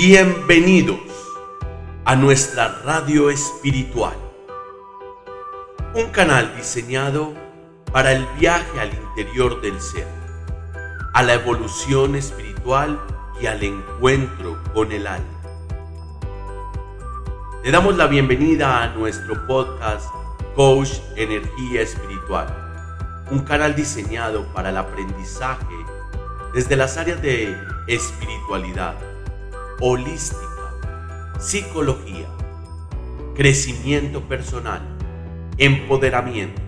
Bienvenidos a nuestra radio espiritual, un canal diseñado para el viaje al interior del ser, a la evolución espiritual y al encuentro con el alma. Le damos la bienvenida a nuestro podcast Coach Energía Espiritual, un canal diseñado para el aprendizaje desde las áreas de espiritualidad holística, psicología, crecimiento personal, empoderamiento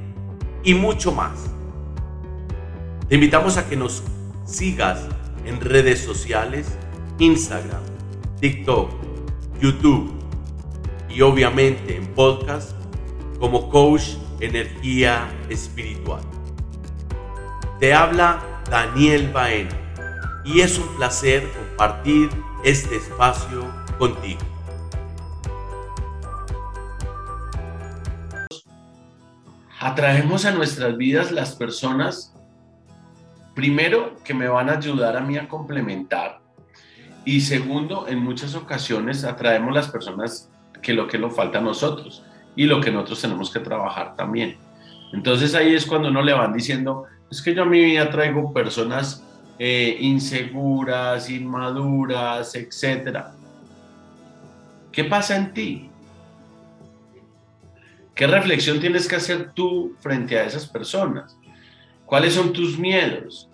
y mucho más. Te invitamos a que nos sigas en redes sociales, Instagram, TikTok, YouTube y obviamente en podcast como Coach Energía Espiritual. Te habla Daniel Baena y es un placer compartir este espacio contigo. Atraemos a nuestras vidas las personas, primero, que me van a ayudar a mí a complementar. Y segundo, en muchas ocasiones atraemos las personas que lo que nos falta a nosotros y lo que nosotros tenemos que trabajar también. Entonces ahí es cuando uno le van diciendo, es que yo a mi vida traigo personas eh, inseguras, inmaduras, etc. ¿Qué pasa en ti? ¿Qué reflexión tienes que hacer tú frente a esas personas? ¿Cuáles son tus miedos?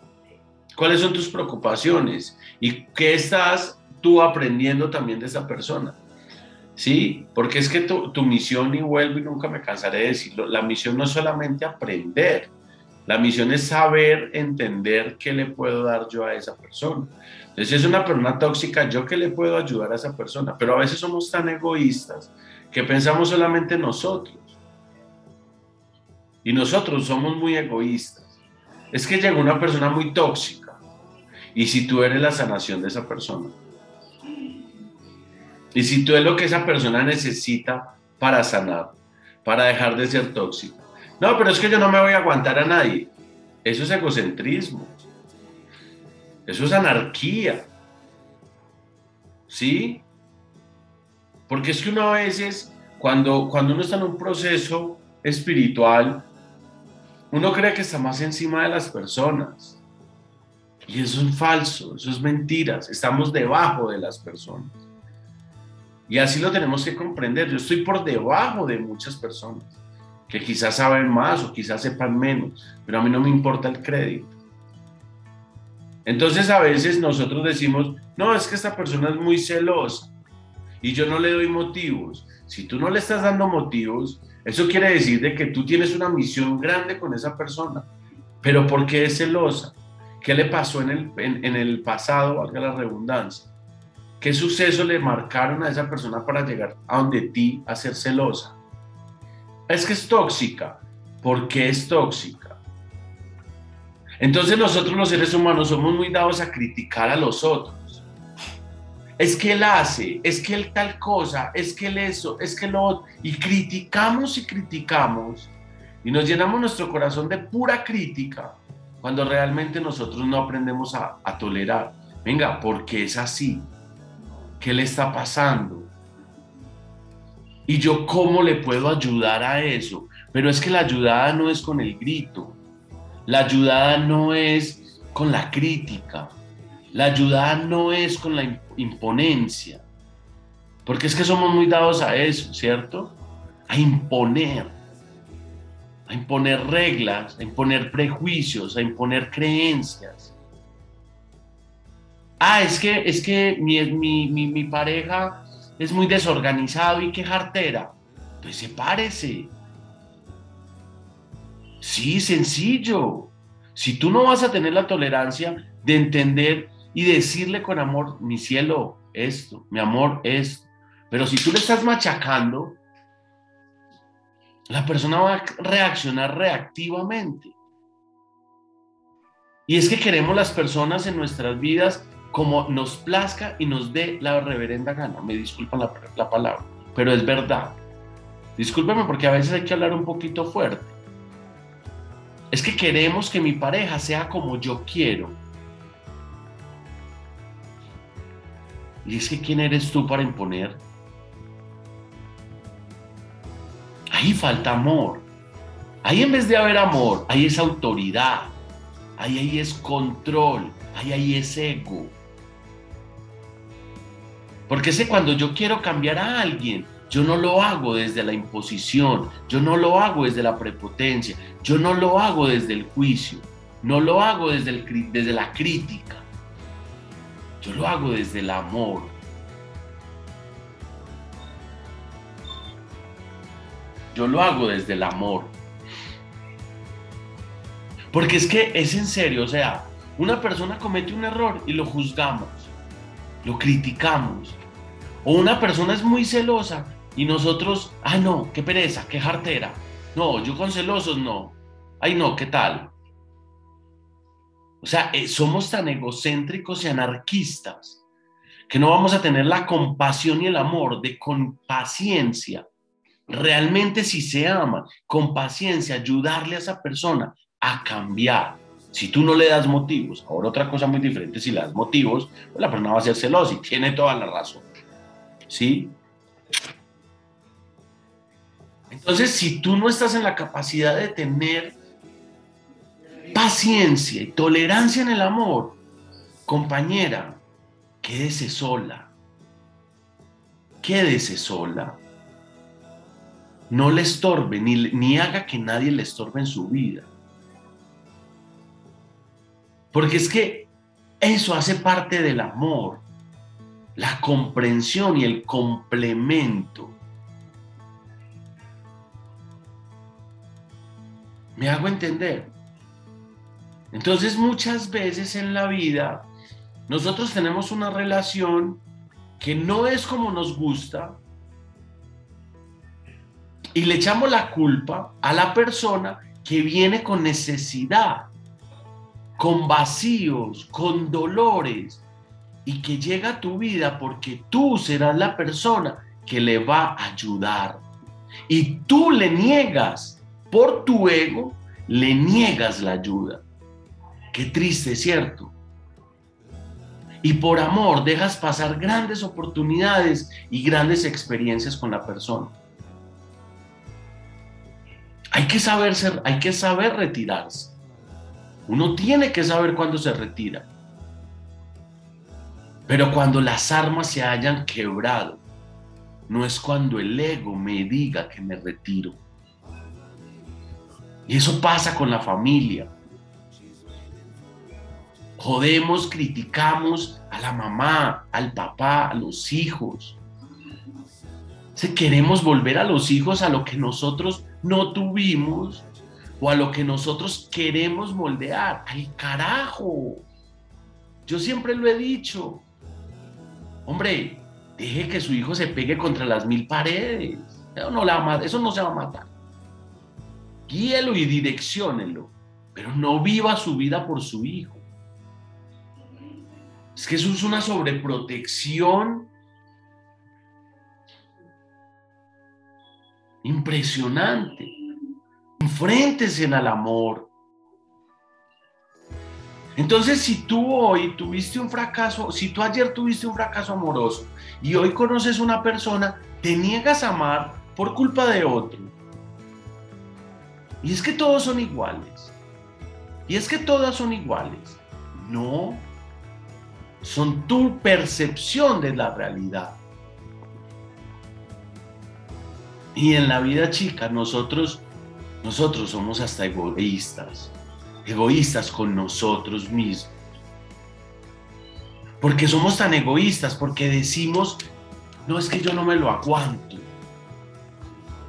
¿Cuáles son tus preocupaciones? ¿Y qué estás tú aprendiendo también de esa persona? Sí, porque es que tu, tu misión, y vuelvo y nunca me cansaré de decirlo, la misión no es solamente aprender, la misión es saber entender qué le puedo dar yo a esa persona. Entonces, si es una persona tóxica, ¿yo qué le puedo ayudar a esa persona? Pero a veces somos tan egoístas que pensamos solamente en nosotros. Y nosotros somos muy egoístas. Es que llegó una persona muy tóxica. Y si tú eres la sanación de esa persona. Y si tú eres lo que esa persona necesita para sanar, para dejar de ser tóxica no, pero es que yo no me voy a aguantar a nadie. Eso es egocentrismo. Eso es anarquía. ¿Sí? Porque es que uno a veces, cuando, cuando uno está en un proceso espiritual, uno cree que está más encima de las personas. Y eso es falso, eso es mentiras. Estamos debajo de las personas. Y así lo tenemos que comprender. Yo estoy por debajo de muchas personas que quizás saben más o quizás sepan menos, pero a mí no me importa el crédito. Entonces a veces nosotros decimos, no, es que esta persona es muy celosa y yo no le doy motivos. Si tú no le estás dando motivos, eso quiere decir de que tú tienes una misión grande con esa persona. Pero ¿por qué es celosa? ¿Qué le pasó en el, en el pasado, valga la redundancia? ¿Qué suceso le marcaron a esa persona para llegar a donde ti a ser celosa? Es que es tóxica. ¿Por qué es tóxica? Entonces nosotros los seres humanos somos muy dados a criticar a los otros. Es que él hace, es que él tal cosa, es que él eso, es que lo otro. Y criticamos y criticamos. Y nos llenamos nuestro corazón de pura crítica cuando realmente nosotros no aprendemos a, a tolerar. Venga, porque es así. ¿Qué le está pasando? ¿Y yo cómo le puedo ayudar a eso? Pero es que la ayudada no es con el grito, la ayudada no es con la crítica, la ayudada no es con la imponencia, porque es que somos muy dados a eso, ¿cierto? A imponer, a imponer reglas, a imponer prejuicios, a imponer creencias. Ah, es que, es que mi, mi, mi, mi pareja es muy desorganizado y quejartera, pues sepárese. Sí, sencillo. Si tú no vas a tener la tolerancia de entender y decirle con amor, mi cielo, esto, mi amor, esto. Pero si tú le estás machacando, la persona va a reaccionar reactivamente. Y es que queremos las personas en nuestras vidas como nos plazca y nos dé la reverenda gana. Me disculpan la, palabra, pero es verdad. Discúlpeme porque a veces hay que hablar un poquito fuerte. Es que queremos que mi pareja sea como yo quiero. Y es que ¿quién eres tú para imponer? Ahí falta amor. Ahí en vez de haber amor, ahí es autoridad. Ahí, ahí es control. Ahí, ahí es ego. Porque sé cuando yo quiero cambiar a alguien, yo no lo hago desde la imposición, yo no lo hago desde la prepotencia, yo no lo hago desde el juicio, no lo hago desde, desde la crítica, yo lo hago desde el amor. Yo lo hago desde el amor. Porque es que es en serio, o sea, una persona comete un error y lo juzgamos, lo criticamos. O una persona es muy celosa y nosotros, ay no, qué pereza, qué jartera. No, yo con celosos no. Ay no, ¿qué tal? O sea, eh, somos tan egocéntricos y anarquistas que no vamos a tener la compasión y el amor de con paciencia, realmente si se ama, con paciencia, ayudarle a esa persona a cambiar. Si tú no le das motivos, ahora otra cosa muy diferente, si le das motivos, pues la persona va a ser celosa y tiene toda la razón. ¿Sí? Entonces, si tú no estás en la capacidad de tener paciencia y tolerancia en el amor, compañera, quédese sola. Quédese sola. No le estorbe, ni, ni haga que nadie le estorbe en su vida. Porque es que eso hace parte del amor, la comprensión y el complemento. ¿Me hago entender? Entonces muchas veces en la vida nosotros tenemos una relación que no es como nos gusta y le echamos la culpa a la persona que viene con necesidad, con vacíos, con dolores y que llega a tu vida porque tú serás la persona que le va a ayudar. Y tú le niegas por tu ego, le niegas la ayuda. Qué triste, ¿cierto? Y por amor dejas pasar grandes oportunidades y grandes experiencias con la persona. Hay que saber, ser, hay que saber retirarse. Uno tiene que saber cuándo se retira. Pero cuando las armas se hayan quebrado, no es cuando el ego me diga que me retiro. Y eso pasa con la familia. Jodemos, criticamos a la mamá, al papá, a los hijos. Si queremos volver a los hijos a lo que nosotros no tuvimos o a lo que nosotros queremos moldear. ¡Ay, carajo! Yo siempre lo he dicho. Hombre, deje que su hijo se pegue contra las mil paredes. Eso no, la, eso no se va a matar. Guíelo y direcciónelo, pero no viva su vida por su hijo. Es que eso es una sobreprotección impresionante. Enfréntese al amor. Entonces, si tú hoy tuviste un fracaso, si tú ayer tuviste un fracaso amoroso y hoy conoces una persona, te niegas a amar por culpa de otro. Y es que todos son iguales. Y es que todas son iguales. No. Son tu percepción de la realidad. Y en la vida chica, nosotros, nosotros somos hasta egoístas, egoístas con nosotros mismos. Porque somos tan egoístas, porque decimos, no es que yo no me lo aguanto.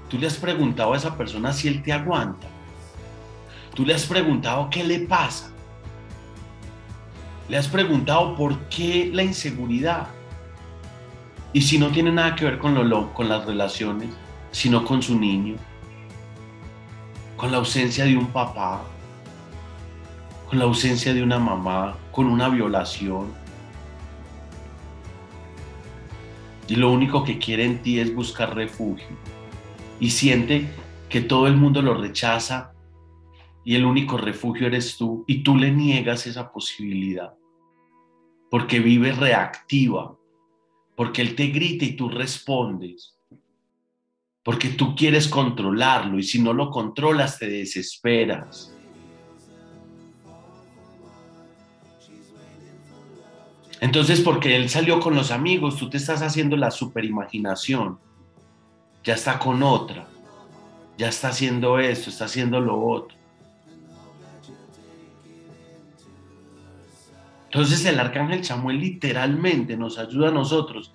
Tú le has preguntado a esa persona si él te aguanta. Tú le has preguntado qué le pasa. Le has preguntado por qué la inseguridad. Y si no tiene nada que ver con, lo, con las relaciones, sino con su niño, con la ausencia de un papá, con la ausencia de una mamá, con una violación. Y lo único que quiere en ti es buscar refugio. Y siente que todo el mundo lo rechaza y el único refugio eres tú y tú le niegas esa posibilidad. Porque vive reactiva, porque él te grita y tú respondes. Porque tú quieres controlarlo y si no lo controlas te desesperas. Entonces, porque él salió con los amigos, tú te estás haciendo la superimaginación. Ya está con otra. Ya está haciendo esto, está haciendo lo otro. Entonces el arcángel Samuel literalmente nos ayuda a nosotros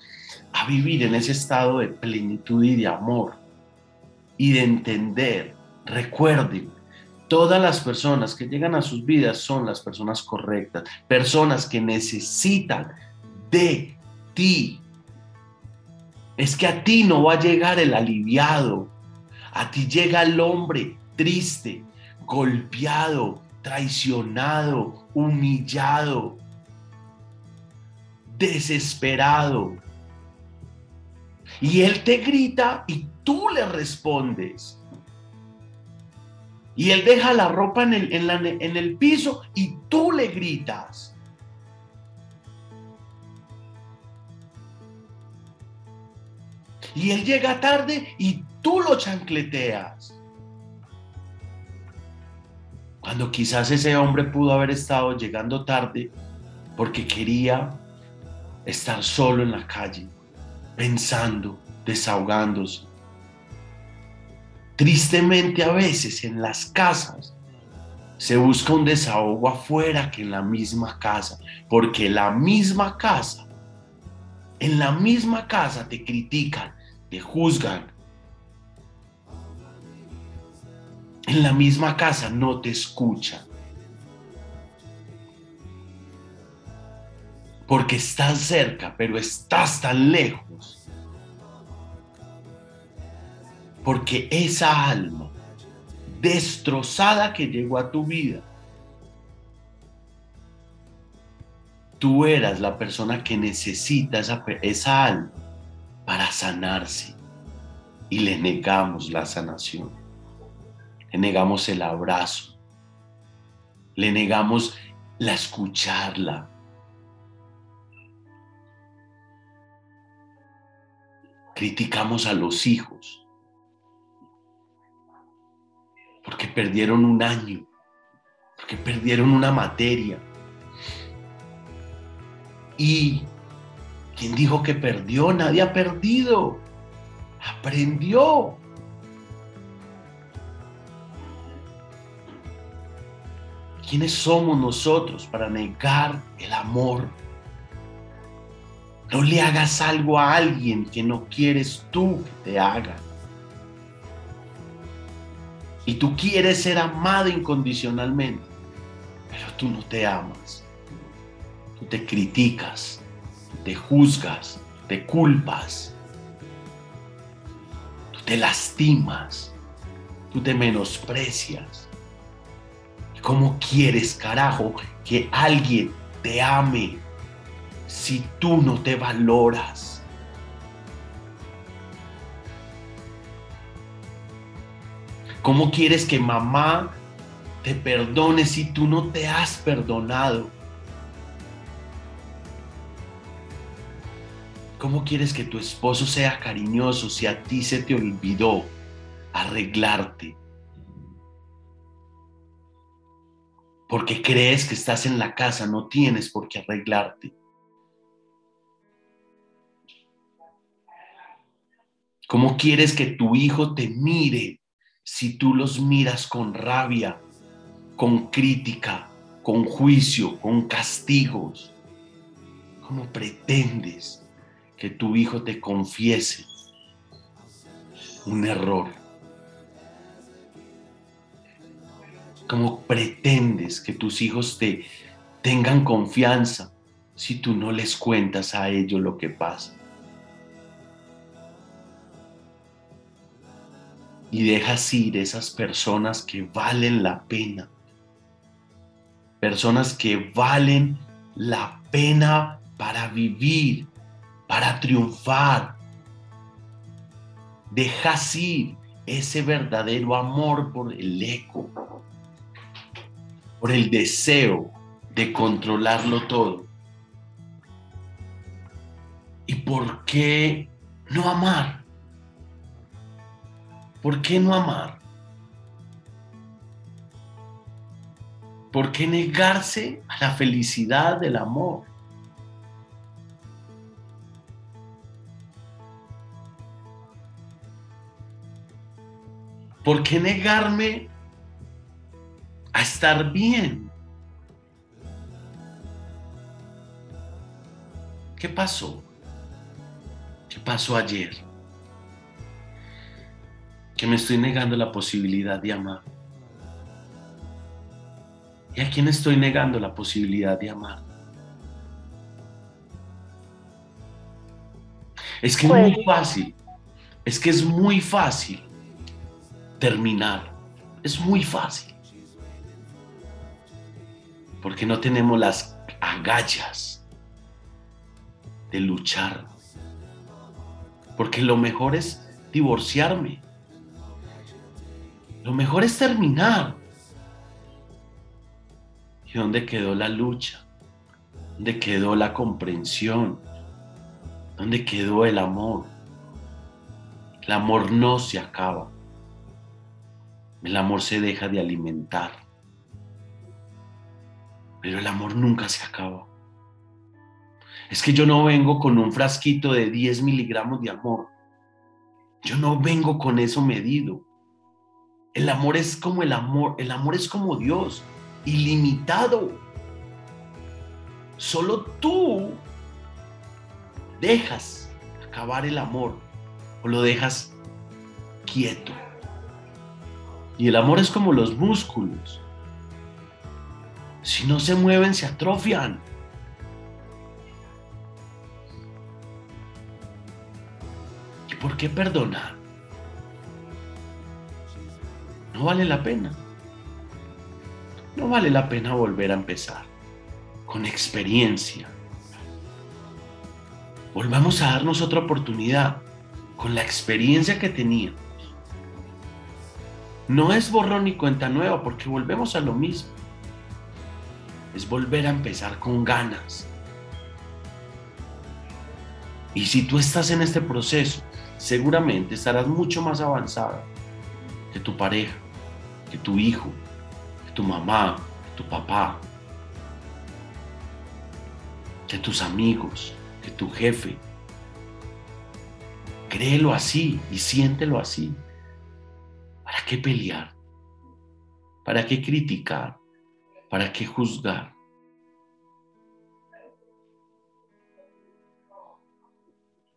a vivir en ese estado de plenitud y de amor y de entender. Recuerden, todas las personas que llegan a sus vidas son las personas correctas, personas que necesitan de ti. Es que a ti no va a llegar el aliviado, a ti llega el hombre triste, golpeado, traicionado, humillado, desesperado. Y él te grita y tú le respondes. Y él deja la ropa en el, en, el piso y tú le gritas. Y él llega tarde y tú lo chancleteas. Cuando quizás ese hombre pudo haber estado llegando tarde porque quería estar solo en la calle, pensando, desahogándose. Tristemente a veces en las casas se busca un desahogo afuera que en la misma casa, porque la misma casa, en la misma casa te critican, te juzgan. En la misma casa no te escuchan. porque estás cerca, pero estás tan lejos. Porque esa alma destrozada que llegó a tu vida, tú eras la persona que necesita esa, esa alma para sanarse. Y le negamos la sanación. Le negamos el abrazo. Le negamos la escucharla, criticamos a los hijos perdieron un año, porque perdieron una materia. Y ¿quién dijo que perdió? Nadie ha perdido. Aprendió. ¿Quiénes somos nosotros para negar el amor no le hagas algo a alguien que no quieres tú que te haga. Y tú quieres ser amado incondicionalmente, pero tú no te amas. Tú te criticas, te juzgas, te culpas. Tú te lastimas, tú te menosprecias. ¿Cómo quieres, carajo, que alguien te ame si tú no te valoras? ¿Cómo quieres que mamá te perdone si tú no te has perdonado? ¿Cómo quieres que tu esposo sea cariñoso si a ti se te olvidó arreglarte? Porque crees que estás en la casa, no tienes por qué arreglarte. ¿Cómo quieres que tu hijo te mire si tú los miras con rabia, con crítica, con juicio, con castigos? ¿Cómo pretendes que tu hijo te confiese un error? ¿Cómo pretendes que tus hijos te tengan confianza si tú no les cuentas a ellos lo que pasa? Y dejas ir esas personas que valen la pena. Personas que valen la pena para vivir, para triunfar. Dejas ir ese verdadero amor por el eco, por el deseo de controlarlo todo. ¿Y por qué no amar? ¿Por qué no amar? ¿Por qué negarse a la felicidad del amor? ¿Por qué negarme a estar bien? ¿Qué pasó? ¿Qué pasó ayer? Que me estoy negando la posibilidad de amar. ¿Y a quién estoy negando la posibilidad de amar? Es que es muy Pues- fácil, es que es muy fácil terminar, es muy fácil. Porque no tenemos las agallas de luchar. Porque lo mejor es divorciarme. Lo mejor es terminar. ¿Y dónde quedó la lucha? ¿Dónde quedó la comprensión? ¿Dónde quedó el amor? El amor no se acaba. El amor se deja de alimentar. Pero el amor nunca se acaba. Es que yo no vengo con un frasquito de 10 miligramos de amor. Yo no vengo con eso medido. El amor es como el amor. El amor es como Dios ilimitado. Solo tú dejas acabar el amor o lo dejas quieto. Y el amor es como los músculos. Si no se mueven, se atrofian. ¿Y por qué perdonar? No vale la pena. No vale la pena volver a empezar con experiencia. Volvamos a darnos otra oportunidad con la experiencia que teníamos. No es borrón ni cuenta nueva porque volvemos a lo mismo. Es volver a empezar con ganas. Y si tú estás en este proceso, seguramente estarás mucho más avanzada que tu pareja, que tu hijo, que tu mamá, que tu papá, que tus amigos, que tu jefe. Créelo así y siéntelo así. ¿Para qué pelear? ¿Para qué criticar? ¿Para qué juzgar?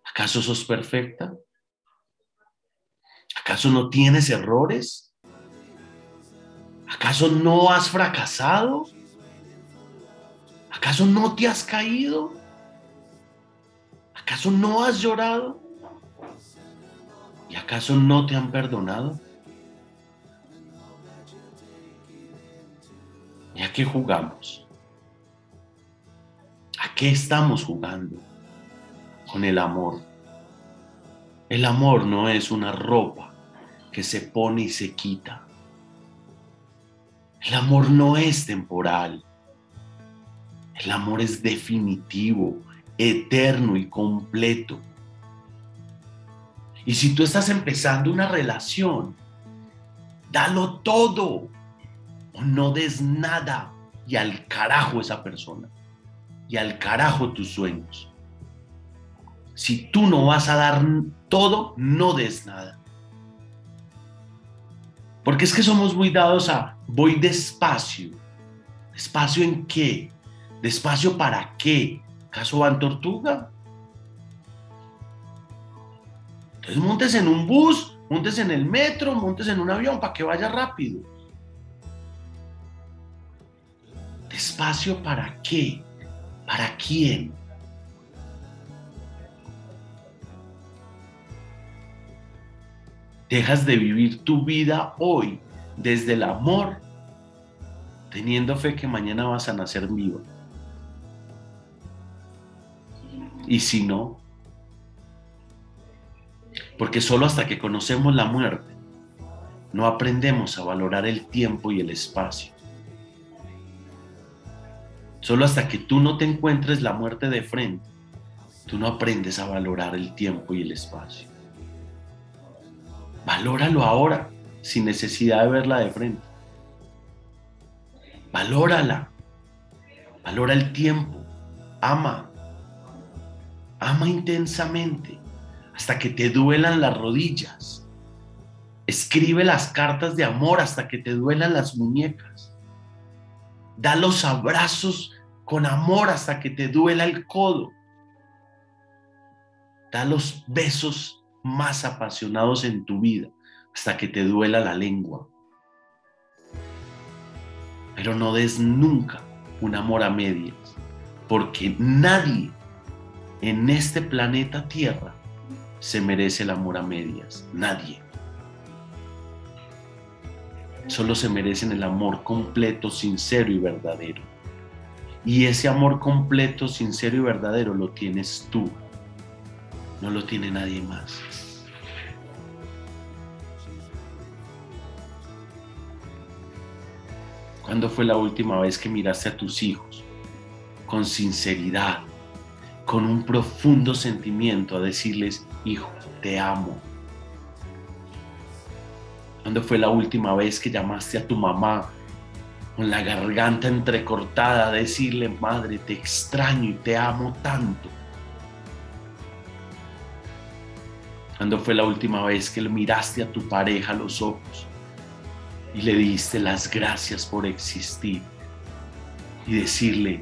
¿Acaso sos perfecta? ¿Acaso no tienes errores? ¿Acaso no has fracasado? ¿Acaso no te has caído? ¿Acaso no has llorado? ¿Y acaso no te han perdonado? ¿Y a qué jugamos? ¿A qué estamos jugando? Con el amor. El amor no es una ropa que se pone y se quita. El amor no es temporal. El amor es definitivo, eterno y completo. Y si tú estás empezando una relación, dalo todo o no des nada y al carajo esa persona y al carajo tus sueños. Si tú no vas a dar todo, no des nada. Porque es que somos muy dados a voy despacio. ¿Despacio en qué? ¿Despacio para qué? ¿Caso van tortuga? Entonces montes en un bus, montes en el metro, montes en un avión para que vaya rápido. ¿Despacio para qué? ¿Para quién? Dejas de vivir tu vida hoy desde el amor, teniendo fe que mañana vas a nacer vivo. Y si no, porque solo hasta que conocemos la muerte, no aprendemos a valorar el tiempo y el espacio. Solo hasta que tú no te encuentres la muerte de frente, tú no aprendes a valorar el tiempo y el espacio. Valóralo ahora, sin necesidad de verla de frente. Valórala. Valora el tiempo. Ama. Ama intensamente hasta que te duelan las rodillas. Escribe las cartas de amor hasta que te duelan las muñecas. Da los abrazos con amor hasta que te duela el codo. Da los besos más apasionados en tu vida hasta que te duela la lengua. Pero no des nunca un amor a medias, porque nadie en este planeta Tierra se merece el amor a medias. Nadie. Solo se merecen el amor completo, sincero y verdadero. Y ese amor completo, sincero y verdadero lo tienes tú. No lo tiene nadie más. ¿Cuándo fue la última vez que miraste a tus hijos con sinceridad, con un profundo sentimiento a decirles, hijo, te amo. ¿Cuándo fue la última vez que llamaste a tu mamá con la garganta entrecortada a decirle, madre, te extraño y te amo tanto? ¿Cuándo fue la última vez que le miraste a tu pareja a los ojos y le diste las gracias por existir y decirle,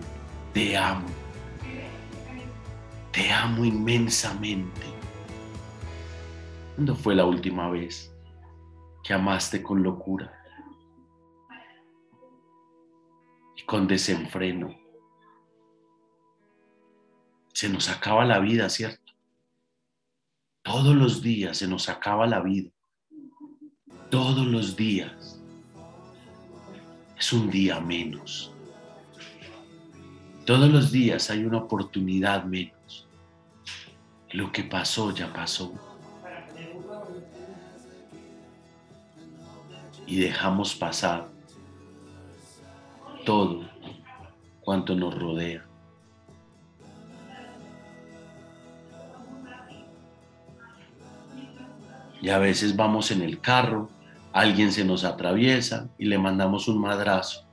te amo? Te amo inmensamente. ¿Cuándo fue la última vez que amaste con locura y con desenfreno? Se nos acaba la vida, ¿cierto? Todos los días se nos acaba la vida. Todos los días. Es un día menos. Todos los días hay una oportunidad menos. Lo que pasó ya pasó. Y dejamos pasar todo cuanto nos rodea. Y a veces vamos en el carro, alguien se nos atraviesa y le mandamos un madrazo.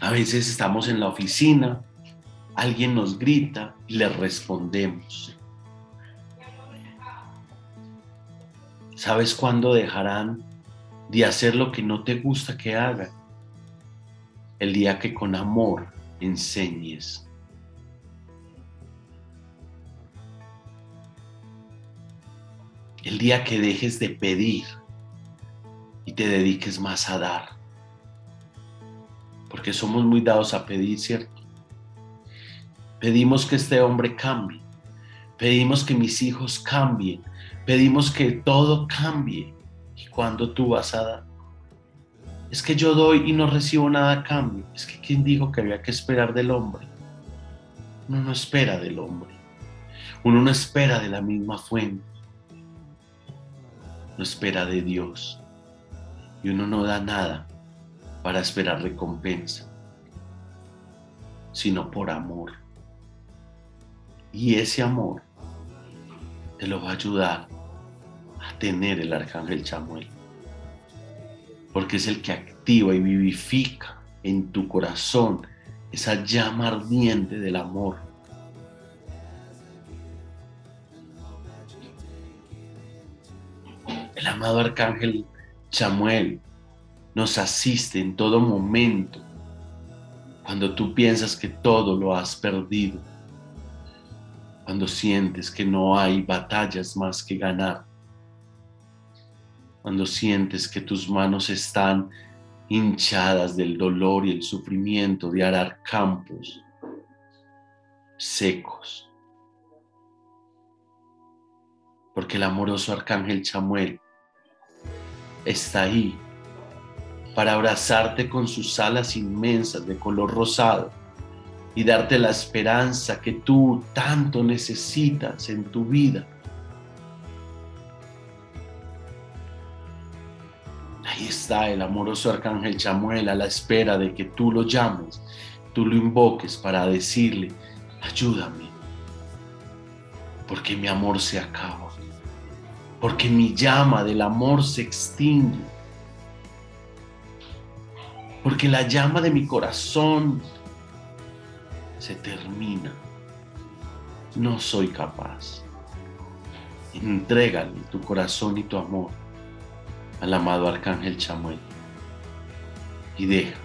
A veces estamos en la oficina, alguien nos grita y le respondemos. ¿Sabes cuándo dejarán de hacer lo que no te gusta que hagan? El día que con amor enseñes. El día que dejes de pedir y te dediques más a dar porque somos muy dados a pedir, ¿cierto? Pedimos que este hombre cambie, pedimos que mis hijos cambien, pedimos que todo cambie. ¿Y cuando tú vas a dar? Es que yo doy y no recibo nada a cambio. Es que ¿quién dijo que había que esperar del hombre? Uno no espera del hombre. Uno no espera de la misma fuente. No espera de Dios. Y uno no da nada para esperar recompensa, sino por amor. Y ese amor te lo va a ayudar a tener el arcángel Chamuel, porque es el que activa y vivifica en tu corazón esa llama ardiente del amor. Amado arcángel Chamuel nos asiste en todo momento cuando tú piensas que todo lo has perdido, cuando sientes que no hay batallas más que ganar, cuando sientes que tus manos están hinchadas del dolor y el sufrimiento de arar campos secos. Porque el amoroso arcángel Chamuel está ahí para abrazarte con sus alas inmensas de color rosado y darte la esperanza que tú tanto necesitas en tu vida. Ahí está el amoroso arcángel Chamuel a la espera de que tú lo llames, tú lo invoques para decirle, ayúdame, porque mi amor se acaba, porque mi llama del amor se extingue, porque la llama de mi corazón se termina. No soy capaz. Entrégale tu corazón y tu amor al amado Arcángel Chamuel y deja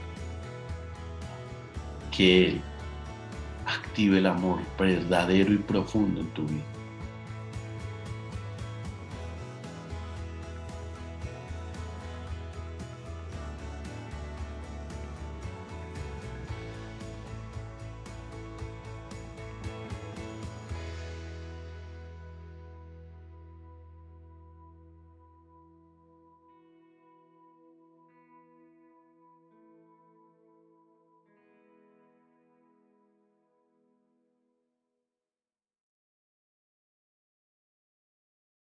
que Él active el amor verdadero y profundo en tu vida.